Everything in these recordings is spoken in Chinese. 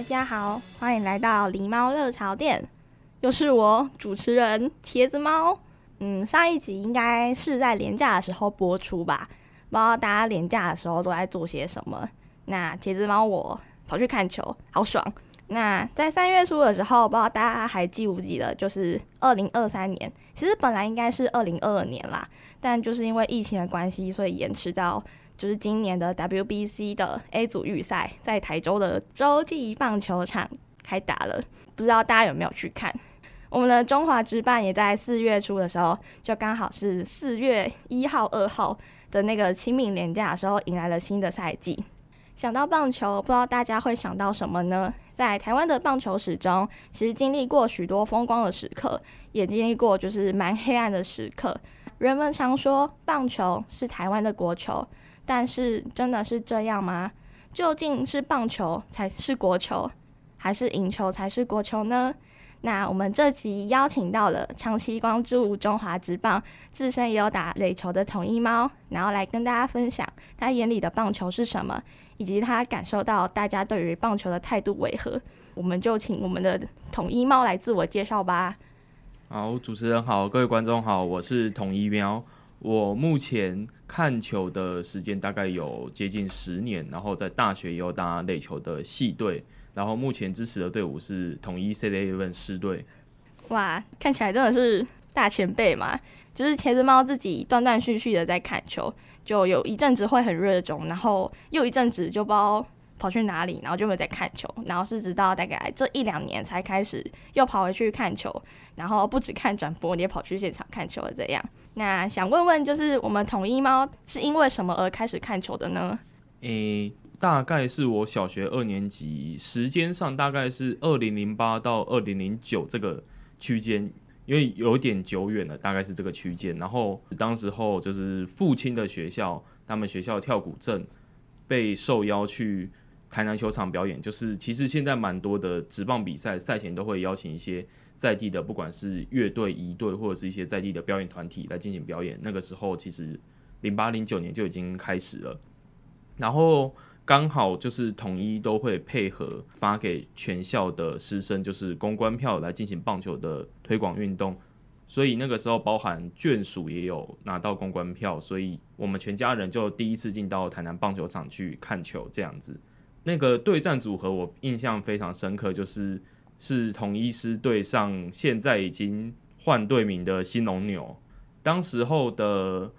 大家好，欢迎来到狸猫热潮店，又是我主持人茄子猫。嗯，上一集应该是在年假的时候播出吧？不知道大家年假的时候都在做些什么？那茄子猫我跑去看球，好爽。那在三月初的时候，不知道大家还记不记得，就是二零二三年，其实本来应该是二零二二年啦，但就是因为疫情的关系，所以延迟到。就是今年的 WBC 的 A 组预赛，在台州的洲际棒球场开打了，不知道大家有没有去看？我们的中华职棒也在四月初的时候，就刚好是四月一号、二号的那个清明连假的时候，迎来了新的赛季。想到棒球，不知道大家会想到什么呢？在台湾的棒球史中，其实经历过许多风光的时刻，也经历过就是蛮黑暗的时刻。人们常说，棒球是台湾的国球。但是真的是这样吗？究竟是棒球才是国球，还是赢球才是国球呢？那我们这集邀请到了长期关注中华职棒、自身也有打垒球的统一猫，然后来跟大家分享他眼里的棒球是什么，以及他感受到大家对于棒球的态度为何。我们就请我们的统一猫来自我介绍吧。好，主持人好，各位观众好，我是统一喵。我目前看球的时间大概有接近十年，然后在大学也有打垒球的系队，然后目前支持的队伍是统一 seven 狮队。哇，看起来真的是大前辈嘛！就是茄子猫自己断断续续的在看球，就有一阵子会很热衷，然后又一阵子就不知道跑去哪里，然后就没有在看球，然后是直到大概这一两年才开始又跑回去看球，然后不止看转播，你也跑去现场看球了这样。那想问问，就是我们统一猫是因为什么而开始看球的呢？诶、大概是我小学二年级，时间上大概是二零零八到二零零九这个区间，因为有点久远了，大概是这个区间。然后当时候就是父亲的学校，他们学校跳古镇被受邀去台南球场表演，就是其实现在蛮多的职棒比赛赛前都会邀请一些。在地的不管是乐队、仪队，或者是一些在地的表演团体来进行表演，那个时候其实零八零九年就已经开始了。然后刚好就是统一都会配合发给全校的师生，就是公关票来进行棒球的推广运动。所以那个时候包含眷属也有拿到公关票，所以我们全家人就第一次进到台南棒球场去看球这样子。那个对战组合我印象非常深刻，就是。是统一师队上现在已经换队名的新龙牛，当时候的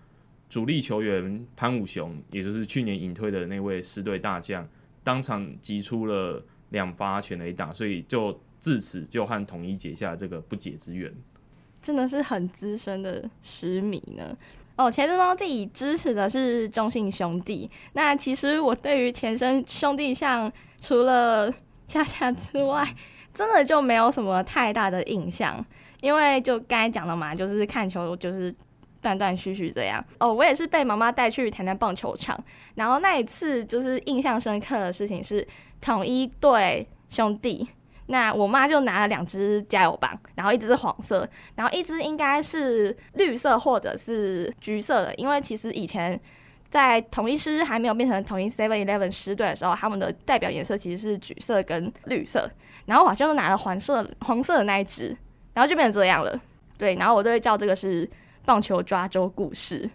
主力球员潘武雄，也就是去年隐退的那位师队大将，当场击出了两发全垒打，所以就自此就和统一结下这个不解之缘。真的是很资深的狮迷呢。哦，茄子猫自己支持的是中信兄弟。那其实我对于前身兄弟像除了恰恰之外，真的就没有什么太大的印象，因为就刚才讲了嘛，就是看球就是断断续续这样。哦，我也是被妈妈带去谈谈棒球场，然后那一次就是印象深刻的事情是统一对兄弟，那我妈就拿了两支加油棒，然后一支是黄色，然后一支应该是绿色或者是橘色的，因为其实以前。在统一狮还没有变成统一 Seven Eleven 狮队的时候，他们的代表颜色其实是橘色跟绿色，然后好像是拿了黄色黄色的那一只，然后就变成这样了。对，然后我都会叫这个是棒球抓周故事。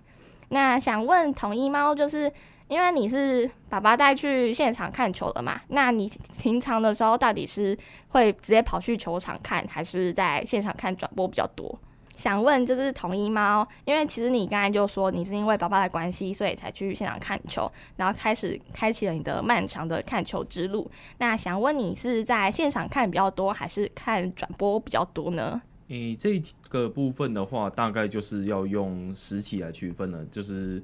那想问统一猫，就是因为你是爸爸带去现场看球的嘛？那你平常的时候到底是会直接跑去球场看，还是在现场看转播比较多？想问就是统一猫，因为其实你刚才就说你是因为爸爸的关系，所以才去现场看球，然后开始开启了你的漫长的看球之路。那想问你是在现场看比较多，还是看转播比较多呢？诶、这个部分的话，大概就是要用时期来区分了。就是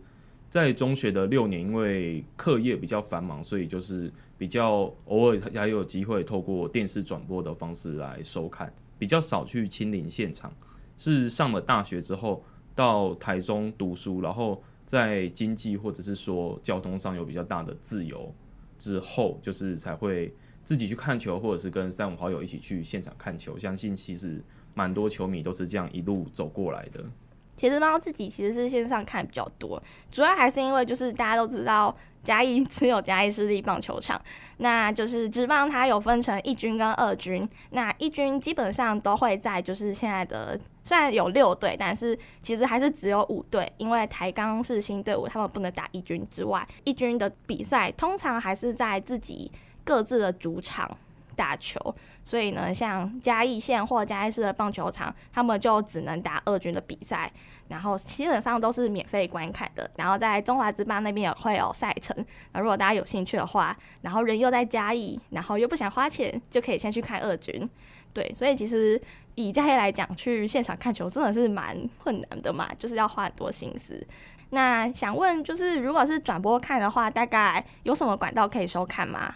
在中学的六年，因为课业比较繁忙，所以就是比较偶尔还有机会透过电视转播的方式来收看，比较少去亲临现场。是上了大学之后到台中读书，然后在经济或者是说交通上有比较大的自由之后，就是才会自己去看球，或者是跟三五好友一起去现场看球。相信其实蛮多球迷都是这样一路走过来的。其实猫自己其实是线上看比较多，主要还是因为就是大家都知道。嘉义只有嘉义市立棒球场，那就是职棒，它有分成一军跟二军。那一军基本上都会在就是现在的，虽然有六队，但是其实还是只有五队，因为台钢是新队伍，他们不能打一军之外。一军的比赛通常还是在自己各自的主场打球，所以呢，像嘉义县或嘉义市的棒球场，他们就只能打二军的比赛。然后基本上都是免费观看的，然后在中华职棒那边也会有赛程。那如果大家有兴趣的话，然后人又在嘉义，然后又不想花钱，就可以先去看二军。对，所以其实以嘉义来讲，去现场看球真的是蛮困难的嘛，就是要花很多心思。那想问，就是如果是转播看的话，大概有什么管道可以收看吗？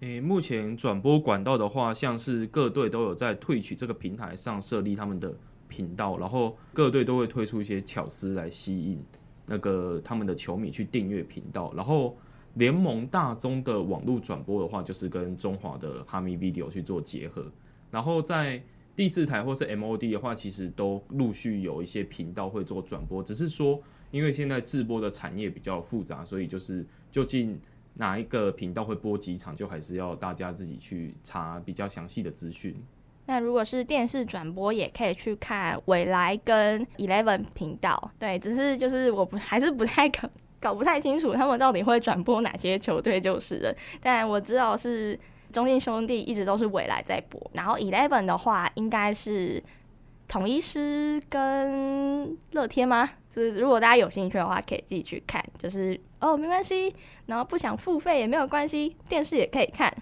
诶，目前转播管道的话，像是各队都有在 Twitch 这个平台上设立他们的。频道，然后各队都会推出一些巧思来吸引那个他们的球迷去订阅频道。然后联盟大中的网络转播的话，就是跟中华的哈密 Video 去做结合。然后在第四台或是 MOD 的话，其实都陆续有一些频道会做转播。只是说，因为现在直播的产业比较复杂，所以就是究竟哪一个频道会播几场，就还是要大家自己去查比较详细的资讯。那如果是电视转播，也可以去看未来跟 Eleven 频道。对，只是就是我不还是不太搞搞不太清楚他们到底会转播哪些球队就是了。但我知道是中信兄弟一直都是未来在播，然后 Eleven 的话应该是统一狮跟乐天吗？是如果大家有兴趣的话，可以自己去看。就是哦，没关系，然后不想付费也没有关系，电视也可以看。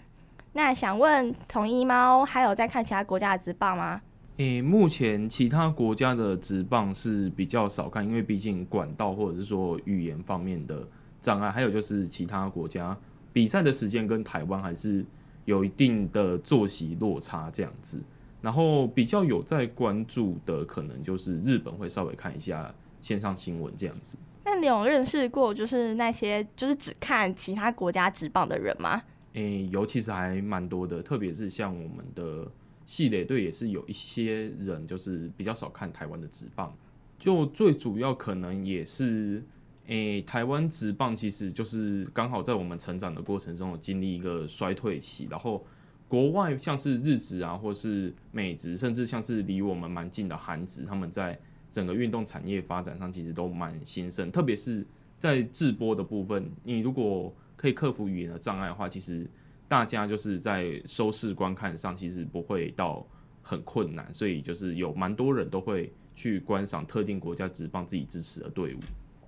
那想问统一猫还有在看其他国家的直棒吗？诶、目前其他国家的直棒是比较少看，因为毕竟管道或者是说语言方面的障碍，还有就是其他国家比赛的时间跟台湾还是有一定的作息落差这样子。然后比较有在关注的，可能就是日本会稍微看一下线上新闻这样子。那你有认识过就是那些就是只看其他国家职棒的人吗？诶、欸，有其实还蛮多的，特别是像我们的系垒队也是有一些人，就是比较少看台湾的职棒。就最主要可能也是，诶、欸，台湾职棒其实就是刚好在我们成长的过程中有经历一个衰退期，然后国外像是日职啊，或是美职，甚至像是离我们蛮近的韩职，他们在整个运动产业发展上其实都蛮兴盛，特别是在直播的部分，你如果可以克服语言的障碍的话，其实大家就是在收视观看上其实不会到很困难，所以就是有蛮多人都会去观赏特定国家职棒自己支持的队伍。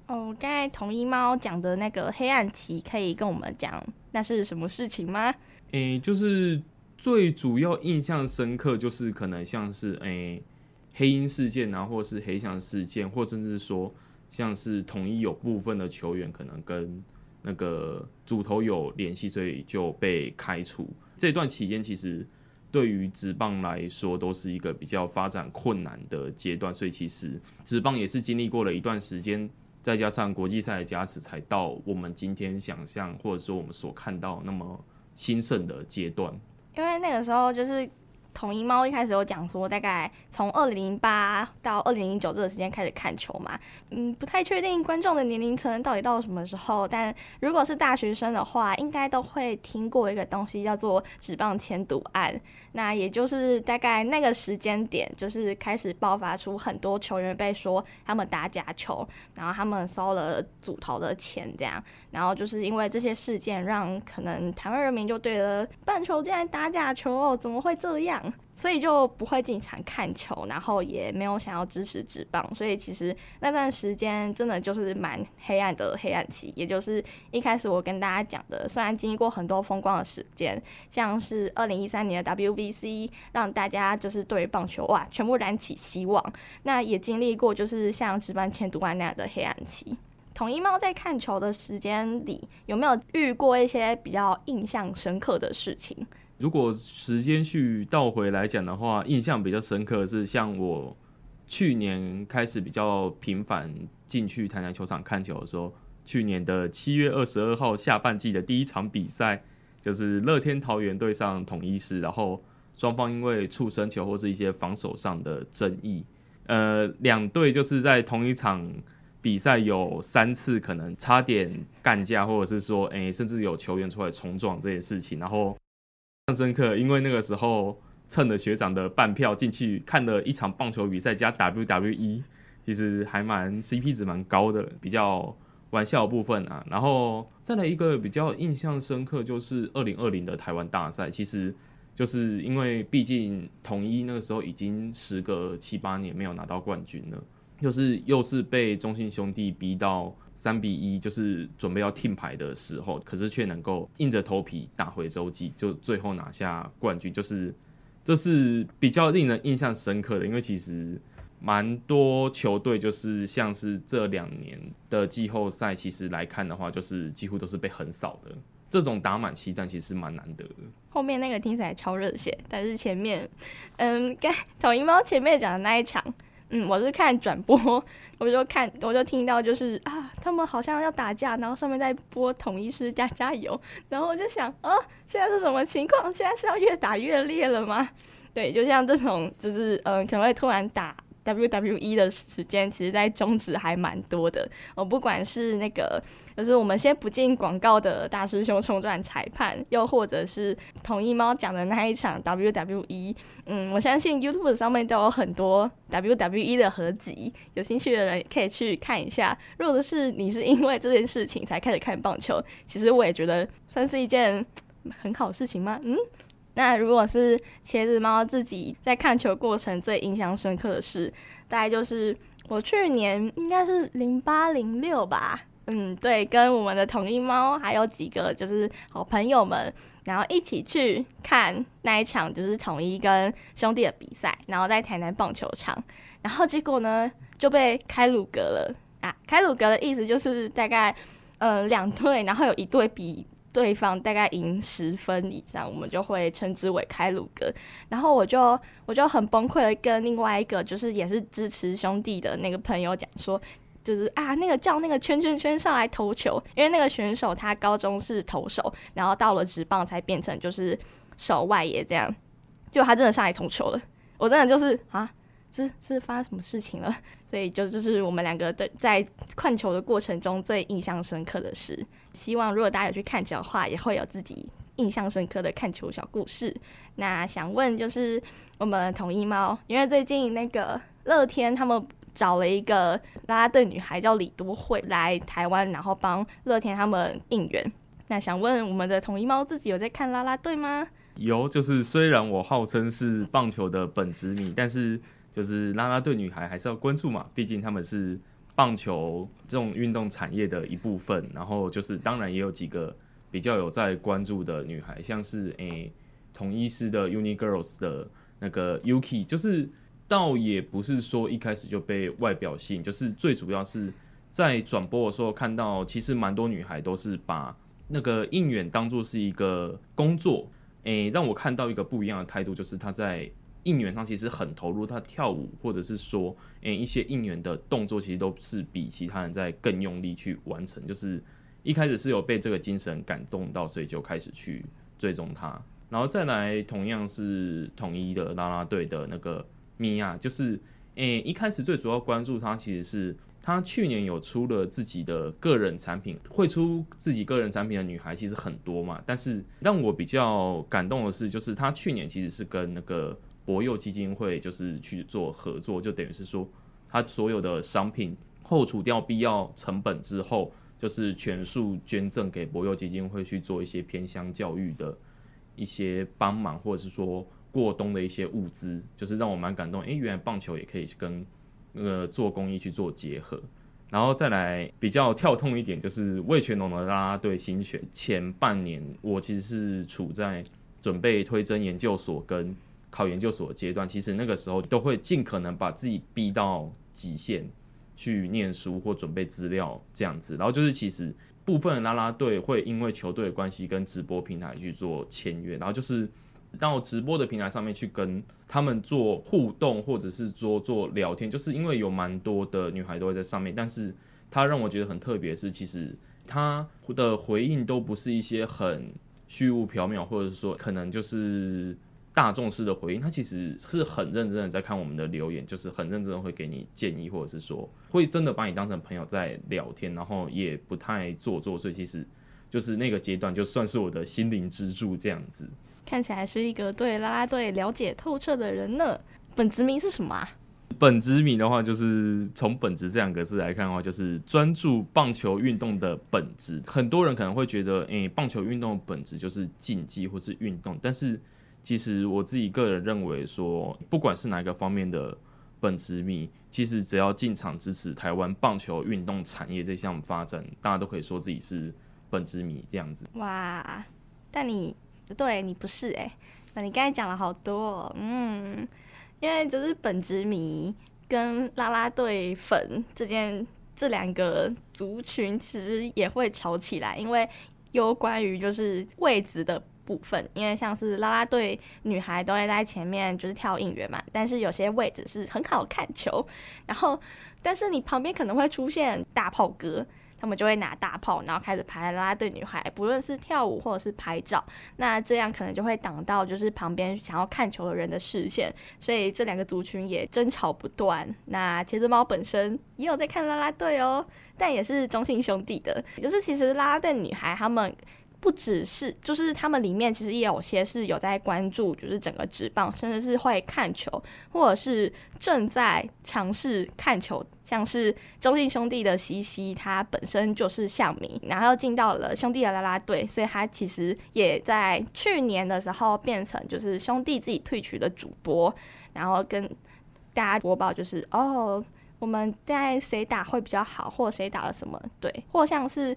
哦，刚才同一猫讲的那个黑暗期，可以跟我们讲那是什么事情吗？诶、欸，就是最主要印象深刻，就是可能像是诶、欸、黑鹰事件啊，或是黑象事件，或甚至说像是统一有部分的球员可能跟那个主投有联系，所以就被开除。这段期间，其实对于职棒来说都是一个比较发展困难的阶段，所以其实职棒也是经历过了一段时间，再加上国际赛的加持，才到我们今天想象或者说我们所看到那么兴盛的阶段。因为那个时候就是。统一猫一开始有讲说，大概从二零零八到二零零九这个时间开始看球嘛，嗯，不太确定观众的年龄层到底到什么时候，但如果是大学生的话，应该都会听过一个东西叫做纸棒签赌案。那也就是大概那个时间点，就是开始爆发出很多球员被说他们打假球，然后他们收了组头的钱这样，然后就是因为这些事件，让可能台湾人民就对了棒球竟然打假球哦，怎么会这样？，所以就不会经常看球，然后也没有想要支持职棒，所以其实那段时间真的就是蛮黑暗的黑暗期。也就是一开始我跟大家讲的，虽然经历过很多风光的时间，像是二零一三年的 WBC，让大家就是对于棒球哇全部燃起希望，那也经历过就是像职棒签读案那样的黑暗期。统一猫在看球的时间里，有没有遇过一些比较印象深刻的事情？如果时间去倒回来讲的话，印象比较深刻的是像我去年开始比较频繁进去台南球场看球的时候，去年的七月二十二号下半季的第一场比赛，就是乐天桃园对上统一狮，然后双方因为触身球或是一些防守上的争议，呃，两队就是在同一场。比赛有三次可能差点干架，或者是说，哎、欸，甚至有球员出来冲撞这件事情，然后印象深刻，因为那个时候趁着学长的半票进去看了一场棒球比赛加 WWE，其实还蛮 CP 值蛮高的，比较玩笑的部分啊。然后再来一个比较印象深刻，就是二零二零的台湾大赛，其实就是因为毕竟统一那个时候已经时隔七八年没有拿到冠军了。就是又是被中信兄弟逼到三比一，就是准备要停牌的时候，可是却能够硬着头皮打回洲际，就最后拿下冠军，就是这是比较令人印象深刻的。因为其实蛮多球队就是像是这两年的季后赛，其实来看的话，就是几乎都是被横扫的。这种打满七战其实蛮难得的。后面那个听起来超热血，但是前面，嗯，跟 统一猫前面讲的那一场。嗯，我是看转播，我就看，我就听到就是啊，他们好像要打架，然后上面在播统一师加加油，然后我就想，啊，现在是什么情况？现在是要越打越烈了吗？对，就像这种，就是嗯，可能会突然打。WWE 的时间其实，在中职还蛮多的。我不管是那个，就是我们先不进广告的大师兄冲撞裁判，又或者是同一猫讲的那一场 WWE，嗯，我相信 YouTube 上面都有很多 WWE 的合集，有兴趣的人可以去看一下。如果是你是因为这件事情才开始看棒球，其实我也觉得算是一件很好事情吗？嗯。那如果是茄子猫自己在看球过程最印象深刻的事，大概就是我去年应该是零八零六吧，嗯，对，跟我们的统一猫还有几个就是好朋友们，然后一起去看那一场就是统一跟兄弟的比赛，然后在台南棒球场，然后结果呢就被开鲁格了啊！开鲁格的意思就是大概嗯两队，然后有一队比。对方大概赢十分以上，我们就会称之为开鲁格。然后我就我就很崩溃的跟另外一个就是也是支持兄弟的那个朋友讲说，就是啊那个叫那个圈圈圈上来投球，因为那个选手他高中是投手，然后到了职棒才变成就是守外野这样，就他真的上来投球了，我真的就是啊。这是发生什么事情了？所以就就是我们两个对在看球的过程中最印象深刻的事。希望如果大家有去看球的话，也会有自己印象深刻的看球小故事。那想问就是我们统一猫，因为最近那个乐天他们找了一个啦啦队女孩叫李多慧来台湾，然后帮乐天他们应援。那想问我们的统一猫自己有在看啦啦队吗？有，就是虽然我号称是棒球的本职迷，但是。就是啦啦队女孩还是要关注嘛，毕竟他们是棒球这种运动产业的一部分。然后就是当然也有几个比较有在关注的女孩，像是诶统一师的 Uni Girls 的那个 Yuki，就是倒也不是说一开始就被外表吸引，就是最主要是在转播的时候看到，其实蛮多女孩都是把那个应援当做是一个工作，诶让我看到一个不一样的态度，就是她在。应援上其实很投入，他跳舞或者是说，诶、一些应援的动作，其实都是比其他人在更用力去完成。就是一开始是有被这个精神感动到，所以就开始去追踪他。然后再来，同样是统一的啦啦队的那个米娅，就是诶、一开始最主要关注他，其实是他去年有出了自己的个人产品，会出自己个人产品的女孩其实很多嘛。但是让我比较感动的是，就是他去年其实是跟那个。博幼基金会就是去做合作，就等于是说，他所有的商品扣除掉必要成本之后，就是全数捐赠给博幼基金会去做一些偏乡教育的一些帮忙，或者是说过冬的一些物资，就是让我蛮感动。诶，原来棒球也可以跟那个做公益去做结合。然后再来比较跳痛一点，就是味全龙的啦啦队新选前半年，我其实是处在准备推甄研究所跟考研究所的阶段。其实那个时候都会尽可能把自己逼到极限去念书或准备资料这样子。然后就是其实部分的啦啦队会因为球队的关系跟直播平台去做签约，然后就是。到直播的平台上面去跟他们做互动，或者是做做聊天，就是因为有蛮多的女孩都会在上面。但是她让我觉得很特别是，其实他的回应都不是一些很虚无缥缈，或者说可能就是大众式的回应。他其实是很认真的在看我们的留言，就是很认真的会给你建议，或者是说会真的把你当成朋友在聊天，然后也不太做作。所以其实就是那个阶段，就算是我的心灵支柱这样子。看起来是一个对啦啦队了解透彻的人呢。本职名是什么啊？本职名的话，就是从“本职”这两个字来看的话，就是专注棒球运动的本质。很多人可能会觉得，诶、棒球运动的本质就是竞技或是运动。但是，其实我自己个人认为说，不管是哪一个方面的本职迷，其实只要进场支持台湾棒球运动产业这项发展，大家都可以说自己是本职迷这样子。哇，但你。对你不是哎、那你刚才讲了好多、嗯，因为就是本职迷跟啦啦队粉之间这两个族群其实也会吵起来，因为有关于就是位置的部分，因为像是啦啦队女孩都会在前面就是跳应援嘛，但是有些位置是很好看球，然后但是你旁边可能会出现大炮哥。他们就会拿大炮，然后开始排啦啦队女孩，不论是跳舞或者是拍照，那这样可能就会挡到就是旁边想要看球的人的视线，所以这两个族群也争吵不断。那茄子猫本身也有在看啦啦队哦，但也是中性兄弟的，就是其实啦啦队女孩他们。不只是，就是他们里面其实也有些是有在关注，就是整个职棒，甚至是会看球，或者是正在尝试看球，像是中信兄弟的西西，他本身就是象迷，然后进到了兄弟的啦啦队，所以他其实也在去年的时候变成就是兄弟自己退取的主播，然后跟大家播报就是哦，我们在谁打会比较好，或谁打了什么，对，或像是。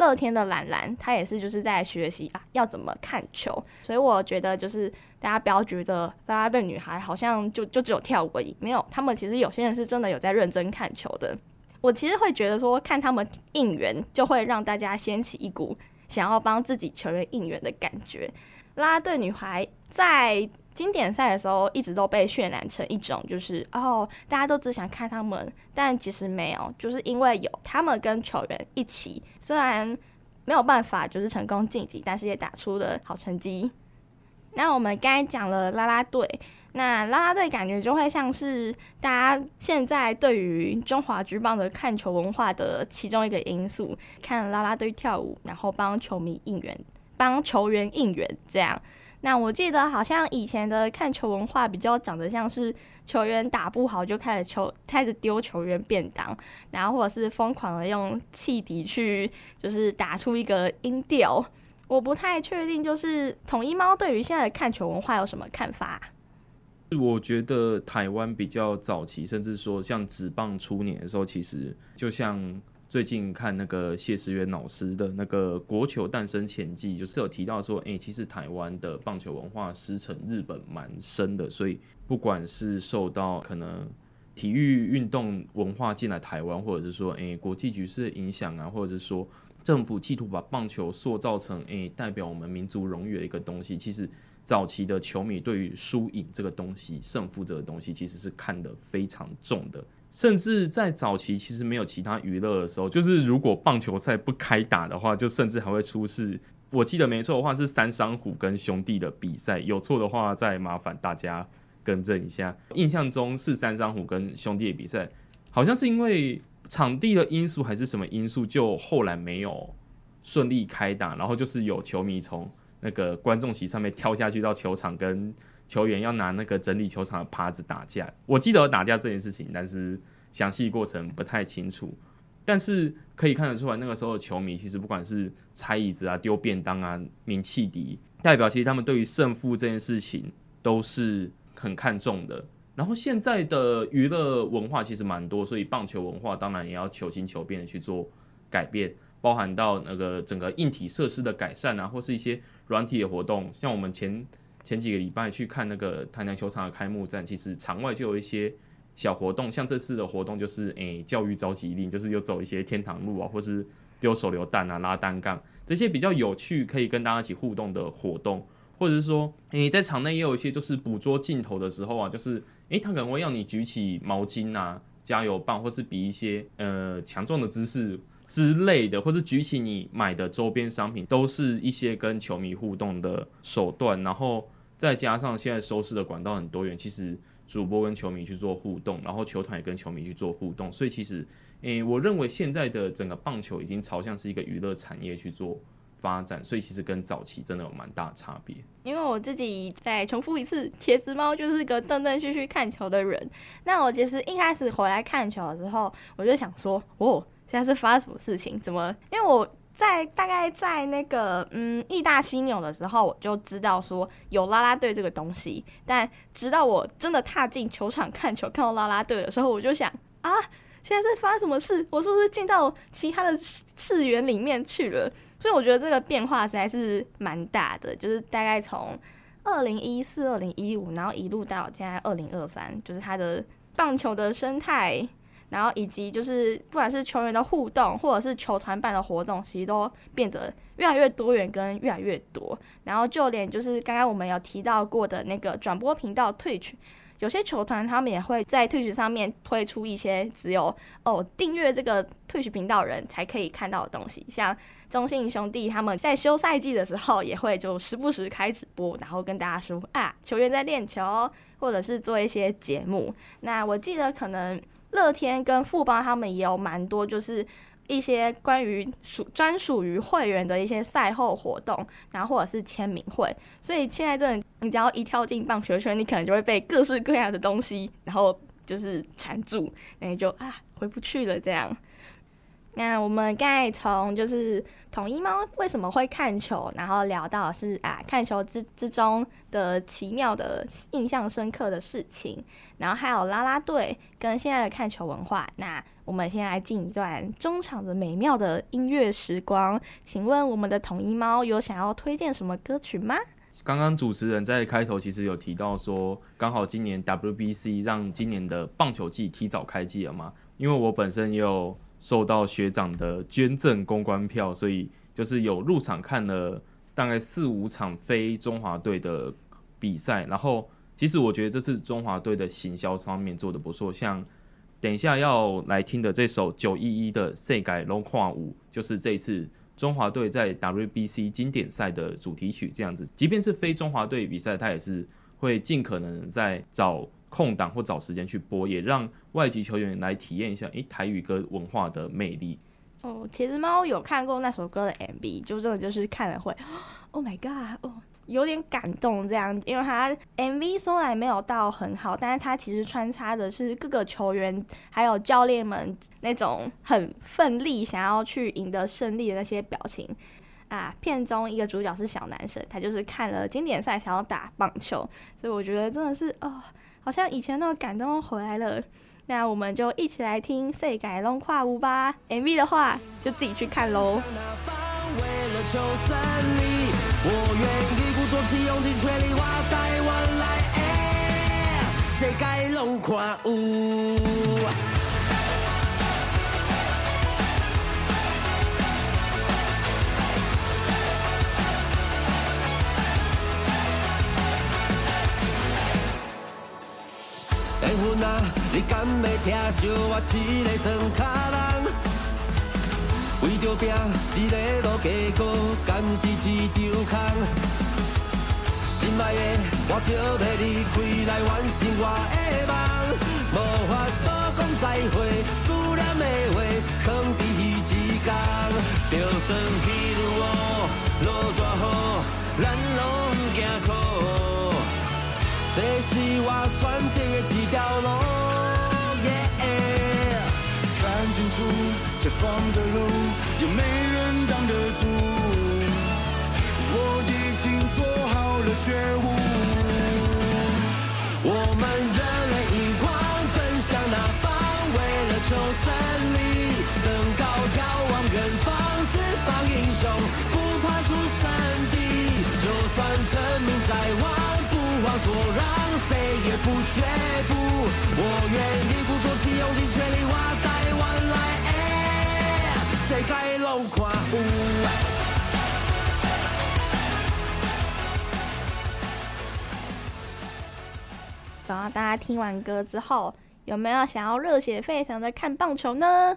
乐天的兰兰，他也是就是在学习啊，要怎么看球。所以我觉得就是大家不要觉得啦啦队女孩好像就就只有跳舞而已，没有，他们其实有些人是真的有在认真看球的。我其实会觉得说，看他们应援，就会让大家掀起一股想要帮自己球员应援的感觉。啦啦队女孩在。经典赛的时候，一直都被渲染成一种就是哦，大家都只想看他们，但其实没有，就是因为有他们跟球员一起，虽然没有办法就是成功晋级，但是也打出了好成绩。那我们刚才讲了啦啦队，那啦啦队感觉就会像是大家现在对于中华职棒的看球文化的其中一个因素，看啦啦队跳舞，然后帮球迷应援，帮球员应援这样。那我记得好像以前的看球文化比较长得像是球员打不好就开始球开始丢球员便当，然后或者是疯狂的用汽笛去就是打出一个音调。我不太确定，就是统一猫对于现在的看球文化有什么看法？我觉得台湾比较早期，甚至说像职棒初年的时候，其实就像。最近看那个谢师渊老师的那个《国球诞生前记》，就是有提到说，哎、其实台湾的棒球文化师承日本蛮深的，所以不管是受到可能体育运动文化进来台湾，或者是说，哎、欸，国际局势的影响啊，或者是说政府企图把棒球塑造成，哎、代表我们民族荣誉的一个东西，其实早期的球迷对于输赢这个东西、胜负这个东西，其实是看得非常重的。甚至在早期，其实没有其他娱乐的时候，就是如果棒球赛不开打的话，就甚至还会出事。我记得没错的话，是三山虎跟兄弟的比赛，有错的话再麻烦大家更正一下。印象中是三山虎跟兄弟的比赛，好像是因为场地的因素还是什么因素，就后来没有顺利开打，然后就是有球迷从那个观众席上面跳下去到球场跟。球员要拿那个整理球场的耙子打架，我记得打架这件事情，但是详细过程不太清楚。但是可以看得出来，那个时候的球迷其实不管是拆椅子啊、丢便当啊、鸣汽笛，代表其实他们对于胜负这件事情都是很看重的。然后现在的娱乐文化其实蛮多，所以棒球文化当然也要求新求变的去做改变，包含到那个整个硬体设施的改善啊，或是一些软体的活动。像我们前前几个礼拜去看那个台南球场的开幕战，其实场外就有一些小活动，像这次的活动就是诶教育召集令，就是有走一些天堂路啊，或是丢手榴弹啊、拉单杠这些比较有趣，可以跟大家一起互动的活动。或者是说，你在场内也有一些，就是捕捉镜头的时候啊，就是，诶，他可能会让你举起毛巾啊、加油棒，或是比一些呃强壮的姿势之类的，或是举起你买的周边商品，都是一些跟球迷互动的手段。然后再加上现在收视的管道很多元，其实主播跟球迷去做互动，然后球团也跟球迷去做互动，所以其实，诶，我认为现在的整个棒球已经朝向是一个娱乐产业去做发展，所以其实跟早期真的有蛮大的差别。因为我自己再重复一次，茄子猫就是个断断续续看球的人。那我其实一开始回来看球的时候，我就想说，哦，现在是发生什么事情？怎么？因为我在大概在那个嗯义大犀牛的时候，我就知道说有啦啦队这个东西。但直到我真的踏进球场看球，看到啦啦队的时候，我就想啊，现在是发生什么事？我是不是进到其他的次元里面去了？所以我觉得这个变化实在是蛮大的，就是大概从二零一四、二零一五，然后一路到现在二零二三，就是它的棒球的生态，然后以及就是不管是球员的互动，或者是球团办的活动，其实都变得越来越多元跟越来越多。然后就连就是刚刚我们有提到过的那个转播频道 Twitch。有些球团他们也会在退群上面推出一些只有哦订阅这个退群频道人才可以看到的东西，像中信兄弟他们在休赛季的时候也会就时不时开直播，然后跟大家说啊球员在练球，或者是做一些节目。那我记得可能乐天跟富邦他们也有蛮多就是。一些关于属专属于会员的一些赛后活动，然后或者是签名会，所以现在这种你只要一跳进棒球圈，你可能就会被各式各样的东西，然后就是缠住，那你就啊回不去了这样。那我们刚才从就是统一猫为什么会看球，然后聊到是啊看球之之中的奇妙的印象深刻的事情，然后还有啦啦队跟现在的看球文化。那我们先来进一段中场的美妙的音乐时光。请问我们的统一猫有想要推荐什么歌曲吗？刚刚主持人在开头其实有提到说，刚好今年 WBC 让今年的棒球季提早开季了嘛，因为我本身也有。受到学长的捐赠公关票，所以就是有入场看了大概四五场非中华队的比赛。然后，其实我觉得这次中华队的行销方面做得不错。像等一下要来听的这首九一一的世界拢看有，就是这一次中华队在 WBC 经典赛的主题曲。这样子，即便是非中华队比赛，他也是会尽可能在找。空档或找时间去播，也让外籍球员来体验一下，诶、欸，台语歌文化的魅力。哦，茄子猫有看过那首歌的 MV，就真的就是看了会，Oh my god，哦，有点感动这样，因为他 MV 虽然没有到很好，但是他其实穿插的是各个球员还有教练们那种很奋力想要去赢得胜利的那些表情啊。片中一个主角是小男生，他就是看了经典赛想要打棒球，所以我觉得真的是哦。好像以前那种感动回来了，那我们就一起来听《世界拢看有》吧。MV 的话就自己去看喽。你敢要听惜我一个装脚人？为着拼一个路加固，敢是一场空？心爱的，我着要离开来完成我的梦，无法度讲再会，思念的话藏伫彼一天。就算天愈乌，落大雨，咱拢不惊苦，这是划算的几条龙。看清楚前方的路，有没人挡得住。我已经做好了觉悟。我们热泪盈眶，奔向那方，为了求生。却步。我愿一鼓作气，用尽全力，我台湾来，世界拢看有。然后大家听完歌之后，有没有想要热血沸腾的看棒球呢？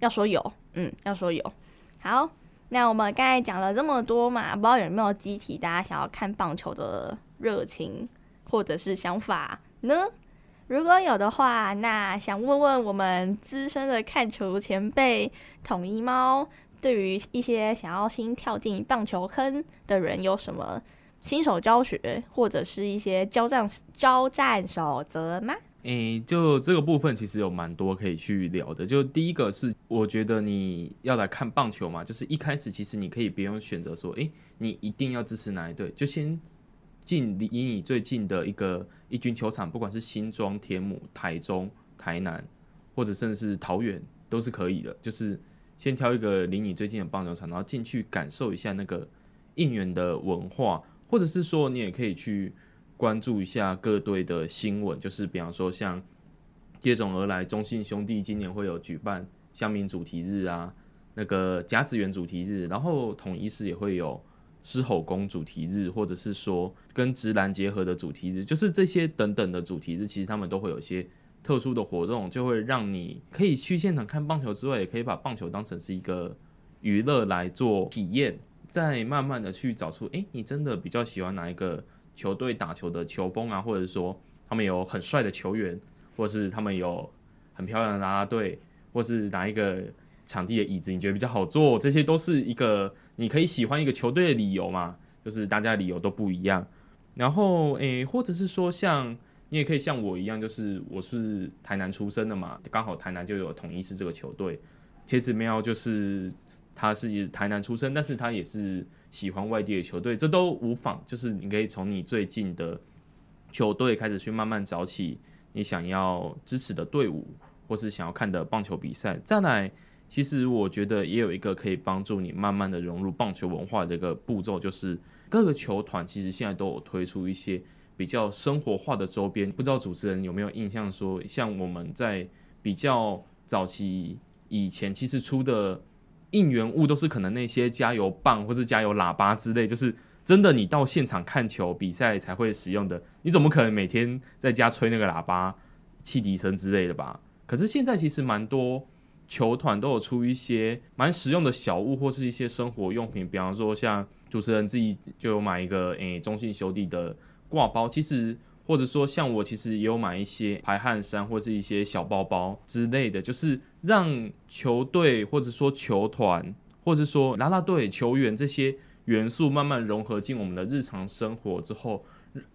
要说有，嗯，要说有。好，那我们刚才讲了这么多嘛，不知道有没有激起大家想要看棒球的热情或者是想法呢？如果有的话，那想问问我们资深的看球前辈统一猫，对于一些想要新跳进棒球坑的人有什么？新手教学或者是一些交战交战守则吗？诶、就这个部分其实有蛮多可以去聊的。就第一个是，我觉得你要来看棒球嘛，就是一开始其实你可以不用选择说，诶、你一定要支持哪一队，就先近离以你最近的一个一军球场，不管是新庄、天母、台中、台南，或者甚至是桃园都是可以的。就是先挑一个离你最近的棒球场，然后进去感受一下那个应援的文化。或者是说，你也可以去关注一下各队的新闻，就是比方说像接踵而来，中信兄弟今年会有举办乡民主题日啊，那个甲子园主题日，然后统一狮也会有狮吼功主题日，或者是说跟直男结合的主题日，就是这些等等的主题日，其实他们都会有一些特殊的活动，就会让你可以去现场看棒球之外，也可以把棒球当成是一个娱乐来做体验。再慢慢的去找出，哎、你真的比较喜欢哪一个球队打球的球风啊，或者是说他们有很帅的球员，或是他们有很漂亮的啦啦队，或是哪一个场地的椅子你觉得比较好坐，这些都是一个你可以喜欢一个球队的理由嘛，就是大家理由都不一样。然后，诶、或者是说像你也可以像我一样，就是我是台南出生的嘛，刚好台南就有统一是这个球队，其实喵就是。他是台南出生，但是他也是喜欢外地的球队，这都无妨。就是你可以从你最近的球队开始去慢慢找起你想要支持的队伍，或是想要看的棒球比赛。再来，其实我觉得也有一个可以帮助你慢慢的融入棒球文化的一个步骤，就是各个球团其实现在都有推出一些比较生活化的周边。不知道主持人有没有印象说，说像我们在比较早期以前，其实出的。应援物都是可能那些加油棒或是加油喇叭之类，就是真的你到现场看球比赛才会使用的。你怎么可能每天在家吹那个喇叭、汽笛声之类的吧？可是现在其实蛮多球团都有出一些蛮实用的小物或是一些生活用品，比方说像主持人自己就有买一个诶、中信兄弟的挂包，其实。或者说，像我其实也有买一些排汗衫，或是一些小包包之类的，就是让球队或者说球团，或者说啦啦队球员这些元素慢慢融合进我们的日常生活之后，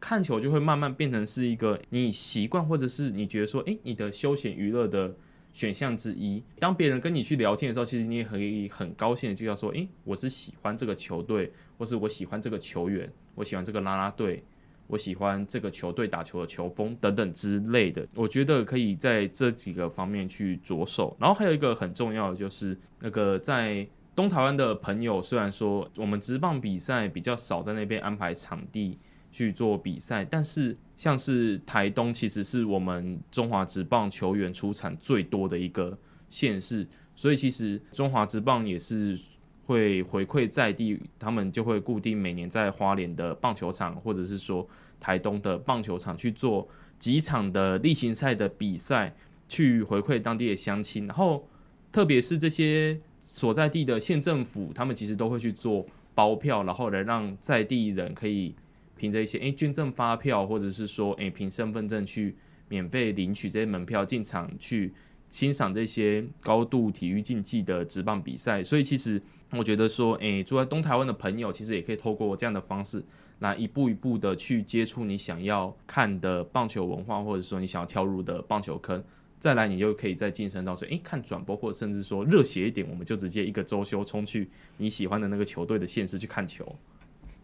看球就会慢慢变成是一个你习惯，或者是你觉得说，诶，你的休闲娱乐的选项之一。当别人跟你去聊天的时候，其实你也可以很高兴的就要说，诶，我是喜欢这个球队，或是我喜欢这个球员，我喜欢这个啦啦队。我喜欢这个球队打球的球风等等之类的，我觉得可以在这几个方面去着手。然后还有一个很重要的就是，那个在东台湾的朋友，虽然说我们职棒比赛比较少在那边安排场地去做比赛，但是像是台东其实是我们中华职棒球员出产最多的一个县市，所以其实中华职棒也是。会回馈在地，他们就会固定每年在花莲的棒球场，或者是说台东的棒球场去做几场的例行赛的比赛，去回馈当地的乡亲。然后，特别是这些所在地的县政府，他们其实都会去做包票，然后来让在地人可以凭着一些诶捐赠发票，或者是说诶凭身份证去免费领取这些门票进场去。欣赏这些高度体育竞技的职棒比赛，所以其实我觉得说，诶、住在东台湾的朋友，其实也可以透过这样的方式，来一步一步的去接触你想要看的棒球文化，或者说你想要跳入的棒球坑，再来你就可以再晋升到说，诶、看转播，或者甚至说热血一点，我们就直接一个周休冲去你喜欢的那个球队的现实去看球。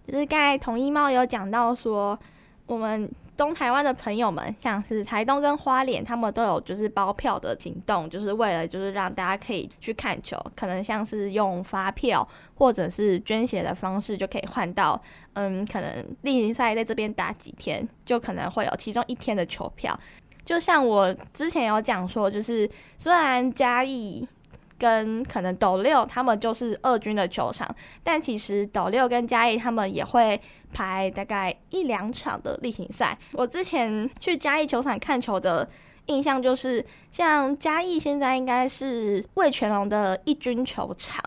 就是刚才统一猫有讲到说。我们东台湾的朋友们，像是台东跟花莲，他们都有就是包票的行动，就是为了就是让大家可以去看球，可能像是用发票或者是捐血的方式，就可以换到，嗯，可能例行赛在这边打几天，就可能会有其中一天的球票。就像我之前有讲说，就是虽然嘉义。跟可能斗六他们就是二军的球场，但其实斗六跟嘉义他们也会排大概一两场的例行赛。我之前去嘉义球场看球的印象就是，像嘉义现在应该是魏全龙的一军球场。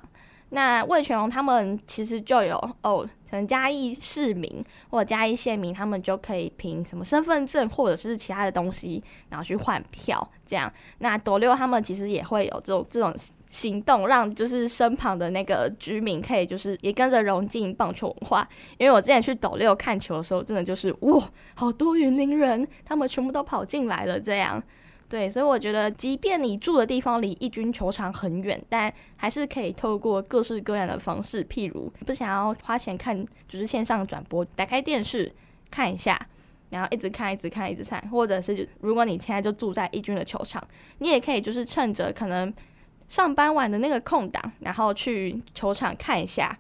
那魏全龙他们其实就有哦，可能嘉义市民或者嘉义县民，他们就可以凭什么身份证或者是其他的东西，然后去换票这样。那斗六他们其实也会有这种这种行动，让就是身旁的那个居民可以就是也跟着融进棒球文化。因为我之前去斗六看球的时候，真的就是哇，好多云林人，他们全部都跑进来了这样。对，所以我觉得，即便你住的地方离义军球场很远，但还是可以透过各式各样的方式，譬如不想要花钱看，就是线上转播，打开电视看一下，然后一直看，一直看，一直看，或者是如果你现在就住在义军的球场，你也可以就是趁着可能上班晚的那个空档，然后去球场看一下。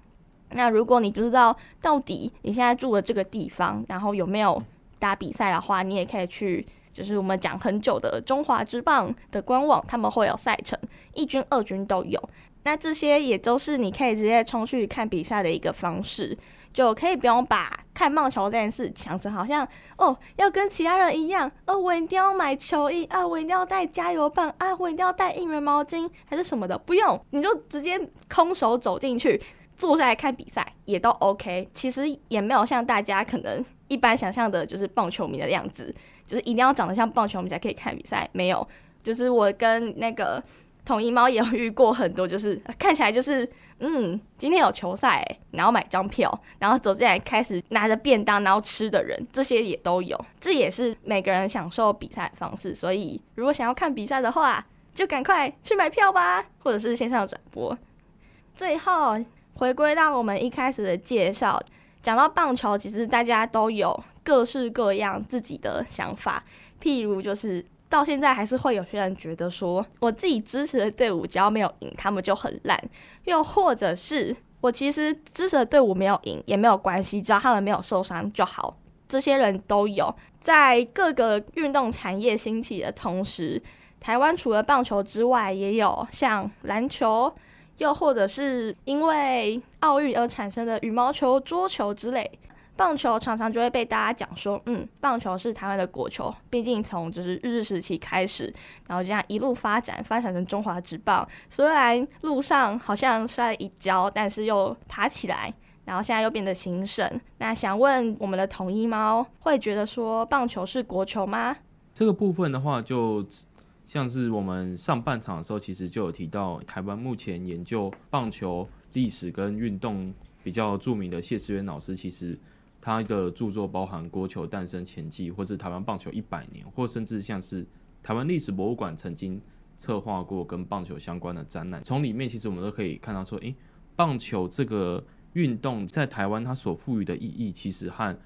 那如果你不知道到底你现在住的这个地方，然后有没有打比赛的话，你也可以去。就是我们讲很久的中华之棒的官网，他们会有赛程，一军、二军都有。那这些也都是你可以直接冲去看比赛的一个方式，就可以不用把看棒球这件事想成好像哦，要跟其他人一样，哦，我一定要买球衣啊，我一定要带加油棒啊，我一定要带应援毛巾还是什么的，不用，你就直接空手走进去，坐下来看比赛也都 OK。其实也没有像大家可能一般想象的，就是棒球迷的样子。就是一定要长得像棒球迷才可以看比赛，没有。就是我跟那个统一猫也有遇过很多，就是 看起来就是嗯，今天有球赛，然后买张票，然后走进来开始拿着便当然后吃的人，这些也都有。这也是每个人享受比赛的方式。所以如果想要看比赛的话，就赶快去买票吧，或者是线上转播。最后回归到我们一开始的介绍。讲到棒球，其实大家都有各式各样自己的想法。譬如，就是到现在还是会有些人觉得说，我自己支持的队伍只要没有赢，他们就很烂；又或者是我其实支持的队伍没有赢也没有关系，只要他们没有受伤就好。这些人都有。在各个运动产业兴起的同时，台湾除了棒球之外，也有像篮球。又或者是因为奥运而产生的羽毛球、桌球之类，棒球常常就会被大家讲说，嗯，棒球是台湾的国球。毕竟从就是日治时期开始，然后这样一路发展，发展成中华职棒。虽然路上好像摔了一跤，但是又爬起来，然后现在又变得兴盛。那想问我们的统一猫，会觉得说棒球是国球吗？这个部分的话，就。像是我们上半场的时候，其实就有提到，台湾目前研究棒球历史跟运动比较著名的谢师渊老师，其实他的著作包含《国球诞生前记》，或是台湾棒球一百年，或甚至像是台湾历史博物馆曾经策划过跟棒球相关的展览。从里面其实我们都可以看到说，诶，棒球这个运动在台湾它所赋予的意义，其实和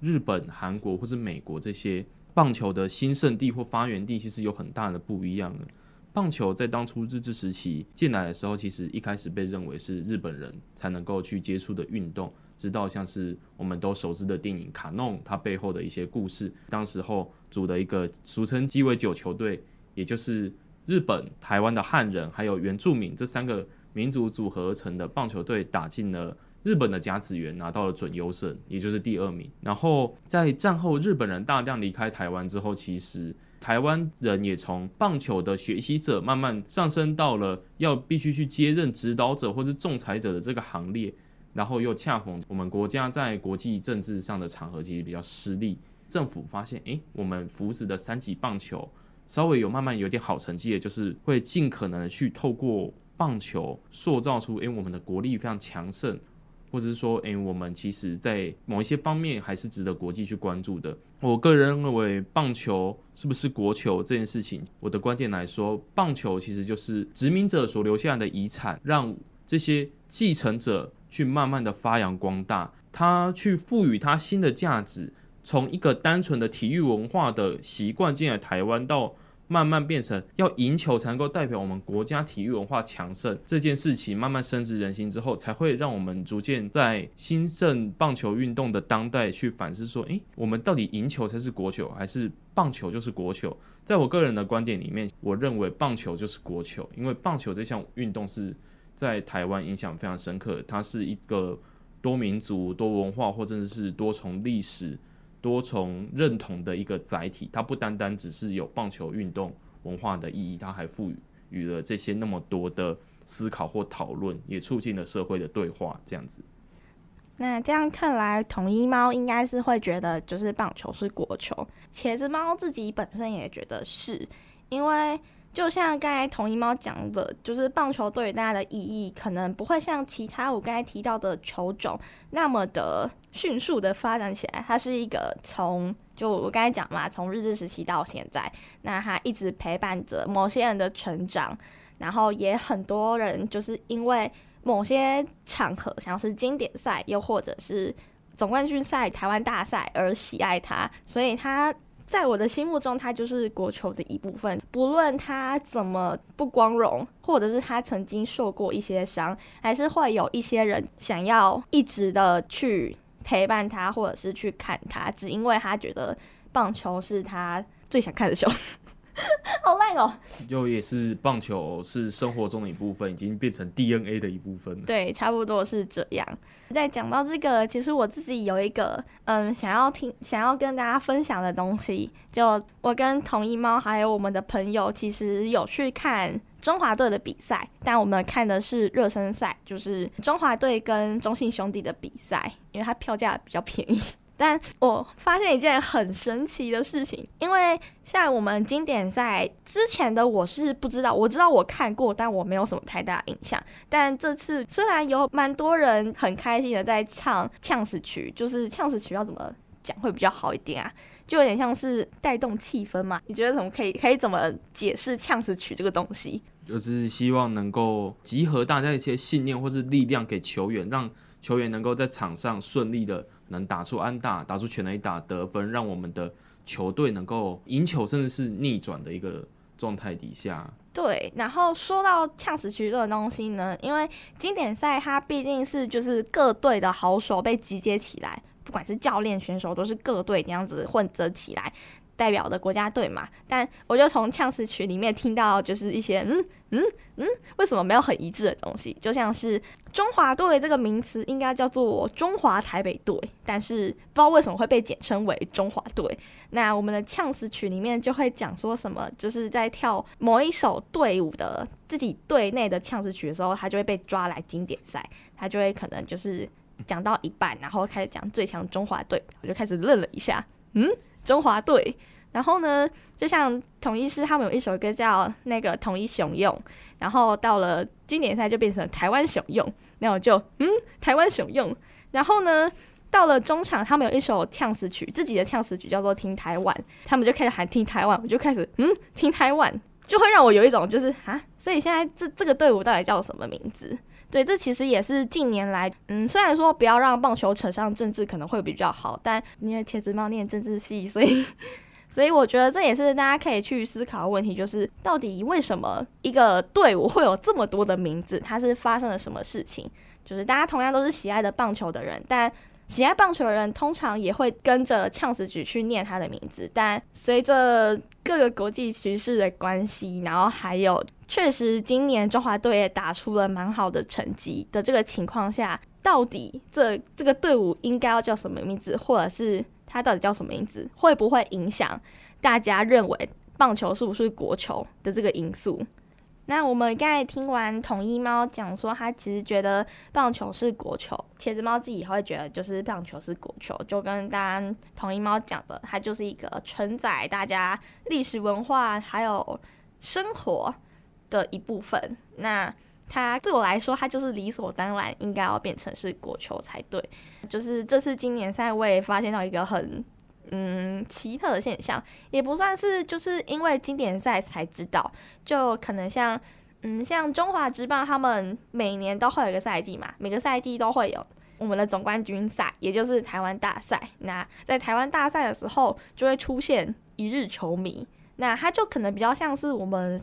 日本、韩国或是美国这些。棒球的新胜地或发源地其实有很大的不一样的。棒球在当初日治时期进来的时候，其实一开始被认为是日本人才能够去接触的运动。直到像是我们都熟知的电影《卡农》，它背后的一些故事，当时候组的一个俗称鸡尾酒球队，也就是日本、台湾的汉人还有原住民这三个民族组合而成的棒球队，打进了。日本的甲子园拿到了准优胜，也就是第二名。然后在战后日本人大量离开台湾之后，其实台湾人也从棒球的学习者慢慢上升到了要必须去接任指导者或是仲裁者的这个行列。然后又恰逢我们国家在国际政治上的场合其实比较失利，政府发现，诶，我们扶持的三级棒球稍微有慢慢有点好成绩，也就是会尽可能的去透过棒球塑造出，诶，我们的国力非常强盛。或者是说，诶、我们其实，在某一些方面还是值得国际去关注的。我个人认为，棒球是不是国球这件事情，我的观点来说，棒球其实就是殖民者所留下来的遗产，让这些继承者去慢慢的发扬光大，他去赋予它新的价值，从一个单纯的体育文化的习惯进来台湾到。慢慢变成要赢球才能够代表我们国家体育文化强盛这件事情，慢慢深植人心之后，才会让我们逐渐在兴盛棒球运动的当代去反思说：诶，我们到底赢球才是国球，还是棒球就是国球？在我个人的观点里面，我认为棒球就是国球，因为棒球这项运动是在台湾影响非常深刻，它是一个多民族、多文化或者是多重历史。多重认同的一个载体，它不单单只是有棒球运动文化的意义，它还赋予了这些那么多的思考或讨论，也促进了社会的对话。这样子，那这样看来，统一猫应该是会觉得，就是棒球是国球。茄子猫自己本身也觉得是，因为。就像刚才同一猫讲的，就是棒球对于大家的意义，可能不会像其他我刚才提到的球种那么的迅速的发展起来。它是一个从就我刚才讲嘛，从日治时期到现在，那它一直陪伴着某些人的成长，然后也很多人就是因为某些场合，像是经典赛，又或者是总冠军赛、台湾大赛而喜爱它，所以它。在我的心目中，他就是国球的一部分。不论他怎么不光荣，或者是他曾经受过一些伤，还是会有一些人想要一直的去陪伴他，或者是去看他，只因为他觉得棒球是他最想看的球。好烂哦！就也是棒球是生活中的一部分，已经变成 DNA 的一部分了。对，差不多是这样。在讲到这个，其实我自己有一个嗯，想要听、想要跟大家分享的东西。就我跟同一猫还有我们的朋友，其实有去看中华队的比赛，但我们看的是热身赛，就是中华队跟中信兄弟的比赛，因为它票价比较便宜。但我发现一件很神奇的事情，因为像我们经典赛之前的我是不知道，我知道我看过，但我没有什么太大印象。但这次虽然有蛮多人很开心的在唱呛死曲，就是呛死曲要怎么讲会比较好一点啊？就有点像是带动气氛嘛？你觉得怎么可以可以怎么解释呛死曲这个东西？就是希望能够集合大家一些信念或是力量给球员，让球员能够在场上顺利的。能打出安打，打出全垒打得分，让我们的球队能够赢球，甚至是逆转的一个状态底下。对，然后说到呛死局这个东西呢，因为经典赛它毕竟是就是各队的好手被集结起来，不管是教练、选手，都是各队这样子混着起来。代表的国家队嘛，但我就从呛死曲里面听到，就是一些嗯嗯嗯，为什么没有很一致的东西？就像是中华队这个名词应该叫做中华台北队，但是不知道为什么会被简称为中华队。那我们的呛死曲里面就会讲说什么，就是在跳某一首队伍的自己队内的呛死曲的时候，他就会被抓来经典赛，他就会可能就是讲到一半，然后开始讲最强中华队，我就开始愣了一下，嗯。中华队，然后呢，就像统一师他们有一首歌叫那个统一雄勇，然后到了经典赛就变成台湾雄勇，那我就嗯，台湾雄勇，然后呢，到了中场他们有一首呛死曲，自己的呛死曲叫做听台湾，他们就开始喊听台湾，我就开始嗯，听台湾，就会让我有一种就是啊，所以现在这这个队伍到底叫什么名字？对，这其实也是近年来，嗯，虽然说不要让棒球扯上政治可能会比较好，但因为茄子猫念政治系，所以，所以我觉得这也是大家可以去思考的问题，就是到底为什么一个队伍会有这么多的名字？它是发生了什么事情？就是大家同样都是喜爱的棒球的人，但喜爱棒球的人通常也会跟着呛死局去念他的名字，但随着各个国际局势的关系，然后还有确实今年中华队也打出了蛮好的成绩的这个情况下，到底这这个队伍应该要叫什么名字，或者是他到底叫什么名字，会不会影响大家认为棒球是不是国球的这个因素？那我们刚才听完统一猫讲说，他其实觉得棒球是国球，茄子猫自己也会觉得就是棒球是国球，就跟大家统一猫讲的，它就是一个承载大家历史文化还有生活的一部分。那它对我来说，它就是理所当然应该要变成是国球才对。就是这次今年赛，我也发现到一个很。嗯，奇特的现象也不算是，就是因为经典赛才知道，就可能像，嗯，像中华职棒他们每年都会有一个赛季嘛，每个赛季都会有我们的总冠军赛，也就是台湾大赛。那在台湾大赛的时候，就会出现一日球迷。那他就可能比较像是我们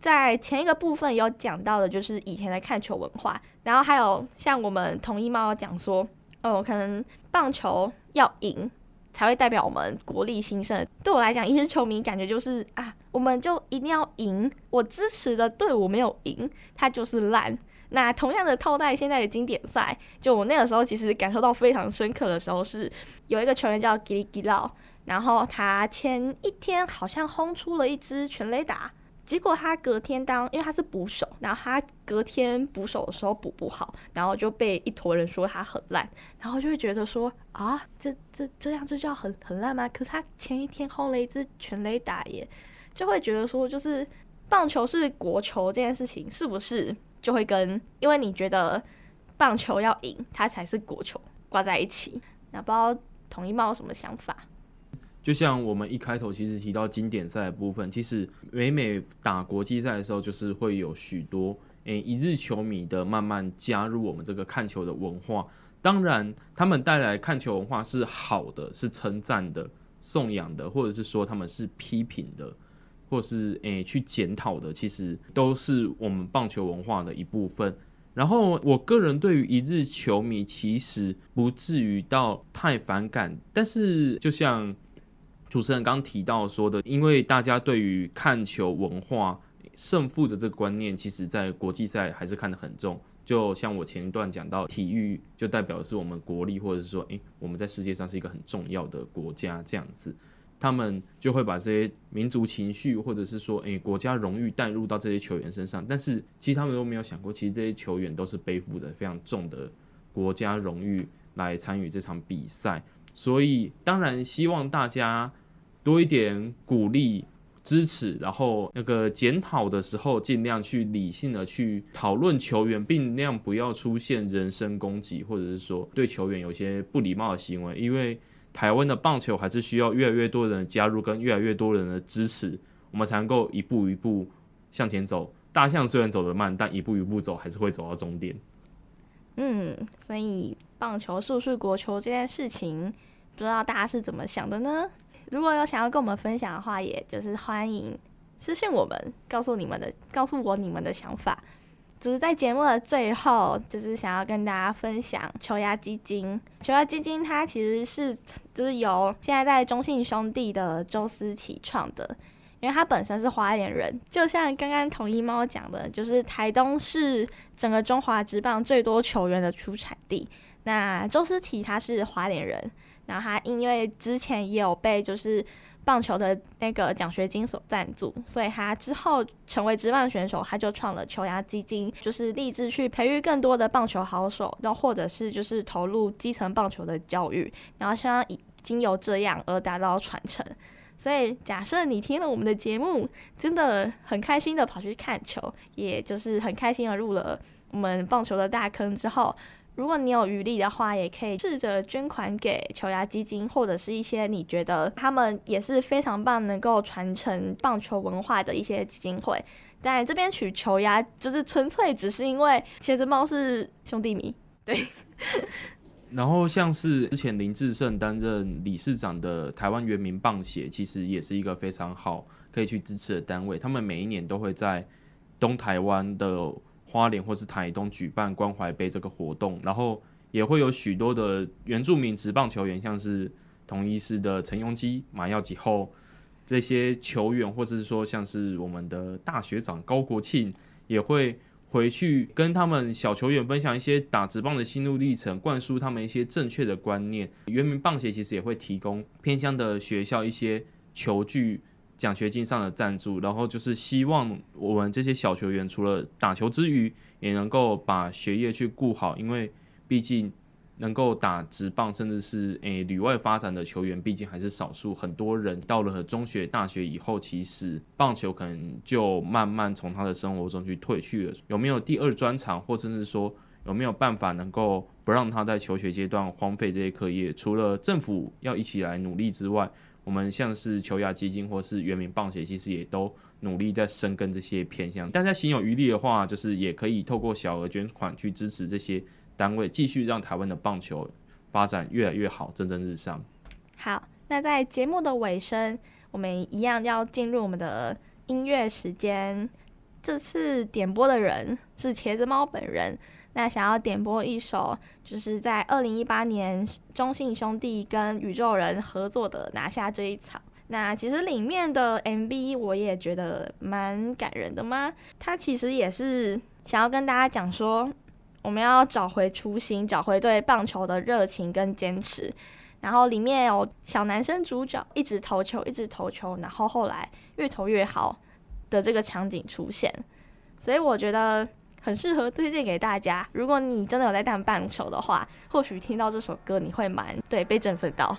在前一个部分有讲到的，就是以前的看球文化。然后还有像我们统一猫讲说，哦，可能棒球要赢才会代表我们国力兴盛。对我来讲，一支球迷感觉就是啊，我们就一定要赢。我支持的队伍没有赢，他就是烂。那同样的套袋现在的经典赛，就我那个时候其实感受到非常深刻的时候，是有一个球员叫吉里吉劳，然后他前一天好像轰出了一支全垒打，结果他隔天当因为他是捕手，然后他隔天捕手的时候捕不好，然后就被一坨人说他很烂，然后就会觉得说啊，这这这样就叫很很烂吗？可是他前一天轰了一支全垒打耶，就会觉得说就是棒球是国球这件事情是不是？就会跟，因为你觉得棒球要赢，它才是国球挂在一起。那不知道统一猫有什么想法？就像我们一开头其实提到经典赛的部分，其实每每打国际赛的时候，就是会有许多诶、一日球迷的慢慢加入我们这个看球的文化。当然，他们带来看球文化是好的，是称赞的、颂扬的，或者是说他们是批评的。或是诶、去检讨的，其实都是我们棒球文化的一部分。然后我个人对于一日球迷其实不至于到太反感，但是就像主持人刚提到说的，因为大家对于看球文化胜负的这个观念，其实在国际赛还是看得很重。就像我前一段讲到，体育就代表的是我们国力，或者是说，诶、我们在世界上是一个很重要的国家这样子。他们就会把这些民族情绪，或者是说，诶、国家荣誉带入到这些球员身上。但是，其实他们都没有想过，其实这些球员都是背负着非常重的国家荣誉来参与这场比赛。所以，当然希望大家多一点鼓励、支持，然后那个检讨的时候，尽量去理性的去讨论球员，并量不要出现人身攻击，或者是说对球员有些不礼貌的行为，因为。台湾的棒球还是需要越来越多人的加入跟越来越多人的支持，我们才能够一步一步向前走。大象虽然走得慢，但一步一步走还是会走到终点。嗯，所以棒球是不是国球这件事情，不知道大家是怎么想的呢？如果有想要跟我们分享的话，也就是欢迎私信我们，告诉你们的，告诉我你们的想法。就是在节目的最后，就是想要跟大家分享球芽基金。球芽基金它其实是就是由现在在中信兄弟的周思齐创的，因为他本身是花莲人，就像刚刚统一猫讲的，就是台东是整个中华职棒最多球员的出产地。那周思齐他是花莲人，然后他因为之前也有被就是。棒球的那个奖学金所赞助，所以他之后成为职棒选手，他就创了球芽基金，就是立志去培育更多的棒球好手，然后或者是就是投入基层棒球的教育，然后希望已经由这样而达到传承。所以假设你听了我们的节目，真的很开心的跑去看球，也就是很开心的入了我们棒球的大坑之后。如果你有余力的话，也可以试着捐款给球牙基金，或者是一些你觉得他们也是非常棒，能够传承棒球文化的一些基金会。但这边取球牙，就是纯粹只是因为茄子猫是兄弟迷，对。然后像是之前林志胜担任理事长的台湾原民棒协，其实也是一个非常好可以去支持的单位。他们每一年都会在东台湾的。花莲或是台东举办关怀杯这个活动，然后也会有许多的原住民职棒球员，像是同一师的陈庸基、马耀吉后这些球员，或是说像是我们的大学长高国庆，也会回去跟他们小球员分享一些打职棒的心路历程，灌输他们一些正确的观念。原民棒协其实也会提供偏乡的学校一些球具。奖学金上的赞助，然后就是希望我们这些小球员除了打球之余，也能够把学业去顾好，因为毕竟能够打职棒，甚至是诶旅外发展的球员，毕竟还是少数。很多人到了中学、大学以后，其实棒球可能就慢慢从他的生活中去退去了。有没有第二专长，或甚至说有没有办法能够不让他在求学阶段荒废这些课业？除了政府要一起来努力之外，我们像是球雅基金或是原名棒协，其实也都努力在深耕这些偏向。大家心有余力的话，就是也可以透过小额捐款去支持这些单位，继续让台湾的棒球发展越来越好，蒸蒸日上。好，那在节目的尾声，我们一样要进入我们的音乐时间。这次点播的人是茄子猫本人。那想要点播一首，就是在二零一八年中信兄弟跟宇宙人合作的《拿下这一场》。那其实里面的 MV 我也觉得蛮感人的嘛。他其实也是想要跟大家讲说，我们要找回初心，找回对棒球的热情跟坚持。然后里面有小男生主角一直投球，一直投球，然后后来越投越好的这个场景出现。所以我觉得。很适合推荐给大家。如果你真的有在当棒球的话，或许听到这首歌你会蛮对被振奋到。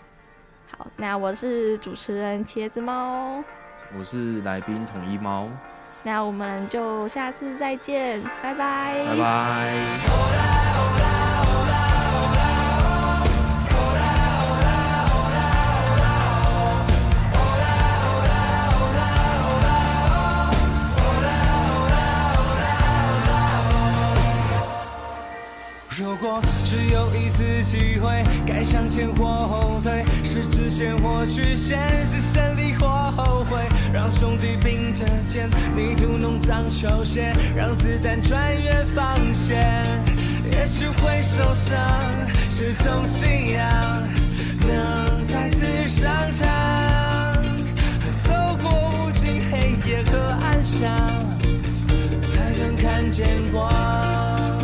好，那我是主持人茄子猫，我是来宾统一猫，那我们就下次再见，拜拜，拜拜。只有一次机会，该向前或后退，是直线或曲线，是胜利或后悔。让兄弟并着肩，泥土弄脏球鞋，让子弹穿越防线。也许会受伤，是种信仰，能再次上场，走过无尽黑夜和暗巷，才能看见光。